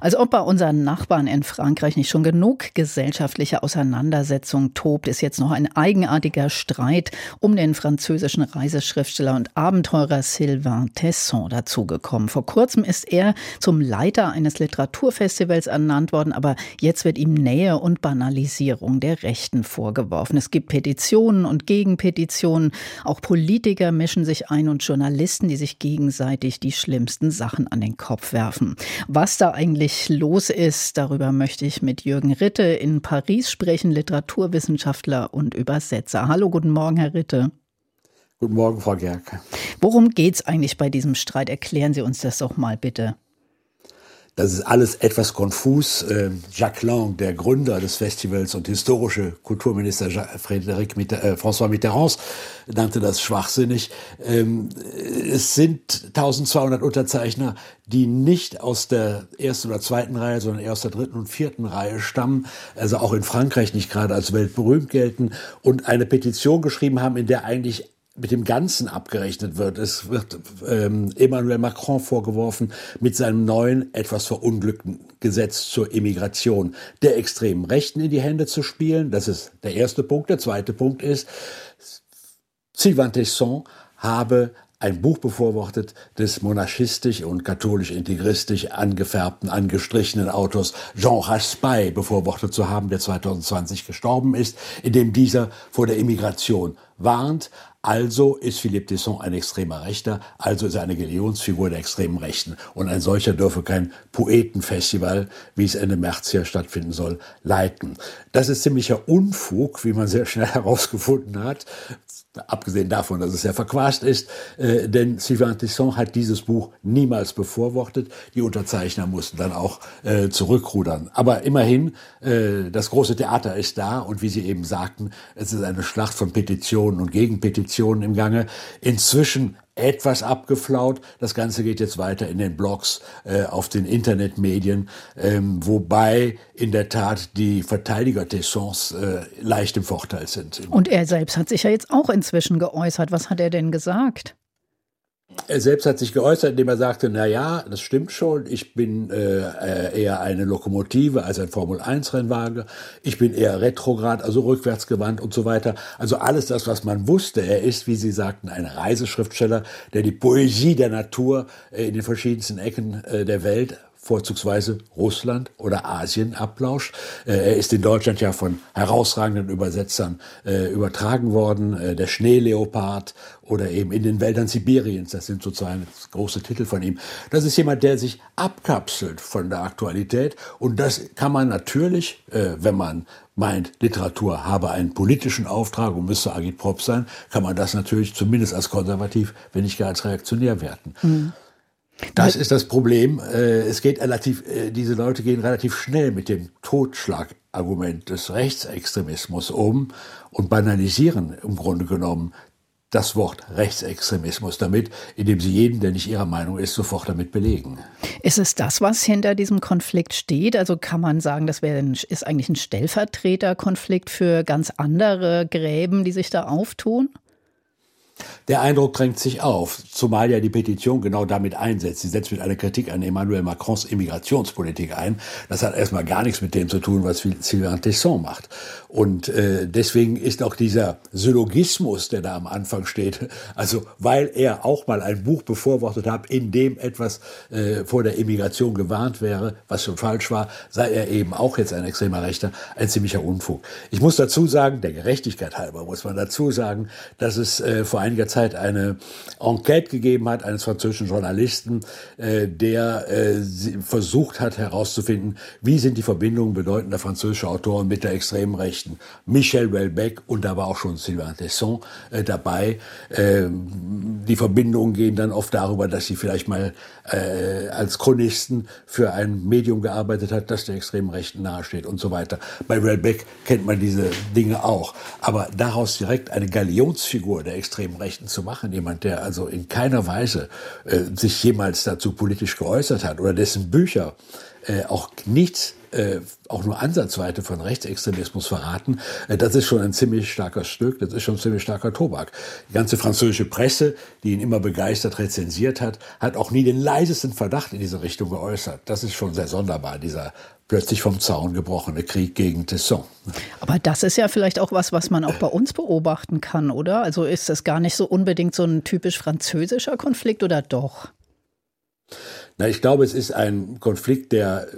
als ob bei unseren Nachbarn in Frankreich nicht schon genug gesellschaftliche Auseinandersetzung tobt, ist jetzt noch ein eigenartiger Streit um den französischen Reiseschriftsteller und Abenteurer Sylvain Tesson dazugekommen. Vor kurzem ist er zum Leiter eines Literaturfestivals ernannt worden, aber jetzt wird ihm Nähe und Banalisierung der Rechten vorgeworfen. Es gibt Petitionen und Gegenpetitionen. Auch Politiker mischen sich ein und Journalisten, die sich gegenseitig die schlimmsten Sachen an den Kopf werfen. Was da eigentlich eigentlich los ist. Darüber möchte ich mit Jürgen Ritte in Paris sprechen, Literaturwissenschaftler und Übersetzer. Hallo, guten Morgen, Herr Ritte. Guten Morgen, Frau Gerke. Worum geht es eigentlich bei diesem Streit? Erklären Sie uns das doch mal bitte. Das ist alles etwas konfus. Ähm, Jacques Lang, der Gründer des Festivals und historische Kulturminister Frédéric Mitter, äh, François Mitterrand, nannte das schwachsinnig. Ähm, es sind 1200 Unterzeichner, die nicht aus der ersten oder zweiten Reihe, sondern eher aus der dritten und vierten Reihe stammen, also auch in Frankreich nicht gerade als weltberühmt gelten und eine Petition geschrieben haben, in der eigentlich mit dem Ganzen abgerechnet wird. Es wird ähm, Emmanuel Macron vorgeworfen, mit seinem neuen, etwas verunglückten Gesetz zur Immigration der extremen Rechten in die Hände zu spielen. Das ist der erste Punkt. Der zweite Punkt ist, Sylvain Tesson habe ein Buch befürwortet des monarchistisch und katholisch-integristisch angefärbten, angestrichenen Autors Jean Raspail befürwortet zu haben, der 2020 gestorben ist, in dem dieser vor der Immigration warnt, also ist Philippe Tesson ein extremer Rechter, also ist er eine Galionsfigur der extremen Rechten. Und ein solcher dürfe kein Poetenfestival, wie es Ende März hier stattfinden soll, leiten. Das ist ziemlicher Unfug, wie man sehr schnell herausgefunden hat. Abgesehen davon, dass es ja verquast ist, äh, denn Sylvain Tesson hat dieses Buch niemals befürwortet. Die Unterzeichner mussten dann auch äh, zurückrudern. Aber immerhin, äh, das große Theater ist da und wie Sie eben sagten, es ist eine Schlacht von Petitionen und Gegenpetitionen im Gange. Inzwischen etwas abgeflaut. Das Ganze geht jetzt weiter in den Blogs, äh, auf den Internetmedien, ähm, wobei in der Tat die Verteidiger Tessons äh, leicht im Vorteil sind. Und er selbst hat sich ja jetzt auch inzwischen geäußert. Was hat er denn gesagt? Er selbst hat sich geäußert, indem er sagte, na ja, das stimmt schon, ich bin äh, eher eine Lokomotive als ein Formel-1-Rennwagen, ich bin eher retrograd, also rückwärtsgewandt und so weiter. Also alles das, was man wusste. Er ist, wie Sie sagten, ein Reiseschriftsteller, der die Poesie der Natur äh, in den verschiedensten Ecken äh, der Welt vorzugsweise Russland oder Asien ablauscht. Äh, er ist in Deutschland ja von herausragenden Übersetzern äh, übertragen worden. Äh, der Schneeleopard oder eben in den Wäldern Sibiriens. Das sind sozusagen große Titel von ihm. Das ist jemand, der sich abkapselt von der Aktualität. Und das kann man natürlich, wenn man meint, Literatur habe einen politischen Auftrag und müsste agitprop sein, kann man das natürlich zumindest als konservativ, wenn nicht gar als reaktionär werten. Mhm. Das ist das Problem. Äh, es geht relativ, äh, diese Leute gehen relativ schnell mit dem Totschlagargument des Rechtsextremismus um und banalisieren im Grunde genommen das Wort Rechtsextremismus damit, indem sie jeden, der nicht ihrer Meinung ist, sofort damit belegen. Ist es das, was hinter diesem Konflikt steht? Also kann man sagen, das wäre ein, ist eigentlich ein Stellvertreterkonflikt für ganz andere Gräben, die sich da auftun? Der Eindruck drängt sich auf, zumal ja die Petition genau damit einsetzt. Sie setzt mit einer Kritik an Emmanuel Macrons Immigrationspolitik ein. Das hat erstmal gar nichts mit dem zu tun, was Sylvain Tesson macht. Und äh, deswegen ist auch dieser Syllogismus, der da am Anfang steht, also weil er auch mal ein Buch befürwortet hat, in dem etwas äh, vor der Immigration gewarnt wäre, was schon falsch war, sei er eben auch jetzt ein extremer Rechter, ein ziemlicher Unfug. Ich muss dazu sagen, der Gerechtigkeit halber muss man dazu sagen, dass es äh, vor einiger Zeit eine Enquete gegeben hat eines französischen Journalisten, äh, der äh, versucht hat herauszufinden, wie sind die Verbindungen bedeutender französischer Autoren mit der extremen Rechten. Michel Welbeck und da war auch schon Sylvain Tesson äh, dabei. Ähm, die Verbindungen gehen dann oft darüber, dass sie vielleicht mal als Chronisten für ein Medium gearbeitet hat, das der extremen Rechten nahesteht und so weiter. Bei Welbeck kennt man diese Dinge auch. Aber daraus direkt eine Galionsfigur der extremen Rechten zu machen, jemand, der also in keiner Weise äh, sich jemals dazu politisch geäußert hat oder dessen Bücher äh, auch nichts äh, auch nur ansatzweise von Rechtsextremismus verraten, äh, das ist schon ein ziemlich starker Stück, das ist schon ein ziemlich starker Tobak. Die ganze französische Presse, die ihn immer begeistert rezensiert hat, hat auch nie den leisesten Verdacht in diese Richtung geäußert. Das ist schon sehr sonderbar, dieser plötzlich vom Zaun gebrochene Krieg gegen Tesson. Aber das ist ja vielleicht auch was, was man auch bei uns beobachten kann, oder? Also ist das gar nicht so unbedingt so ein typisch französischer Konflikt oder doch? Na, ich glaube, es ist ein Konflikt, der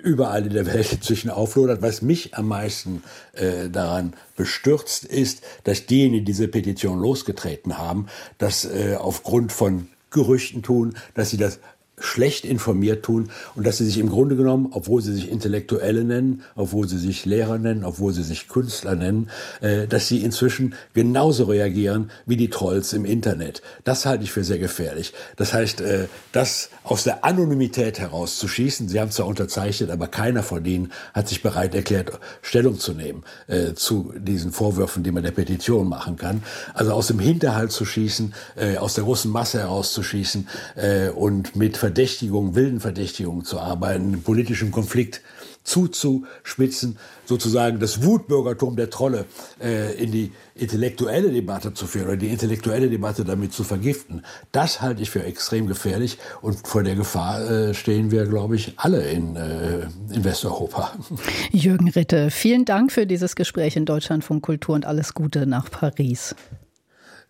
überall in der Welt inzwischen auflodert. Was mich am meisten äh, daran bestürzt, ist, dass diejenigen, die diese Petition losgetreten haben, das äh, aufgrund von Gerüchten tun, dass sie das schlecht informiert tun und dass sie sich im Grunde genommen, obwohl sie sich Intellektuelle nennen, obwohl sie sich Lehrer nennen, obwohl sie sich Künstler nennen, äh, dass sie inzwischen genauso reagieren wie die Trolls im Internet. Das halte ich für sehr gefährlich. Das heißt, äh, das aus der Anonymität herauszuschießen, sie haben zwar unterzeichnet, aber keiner von ihnen hat sich bereit erklärt, Stellung zu nehmen äh, zu diesen Vorwürfen, die man der Petition machen kann. Also aus dem Hinterhalt zu schießen, äh, aus der großen Masse herauszuschießen äh, und mit Verdächtigungen, wilden Verdächtigungen zu arbeiten, politischen Konflikt zuzuspitzen, sozusagen das Wutbürgertum der Trolle äh, in die intellektuelle Debatte zu führen oder die intellektuelle Debatte damit zu vergiften. Das halte ich für extrem gefährlich und vor der Gefahr äh, stehen wir, glaube ich, alle in, äh, in Westeuropa. Jürgen Ritte, vielen Dank für dieses Gespräch in Deutschlandfunk Kultur und alles Gute nach Paris.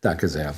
Danke sehr.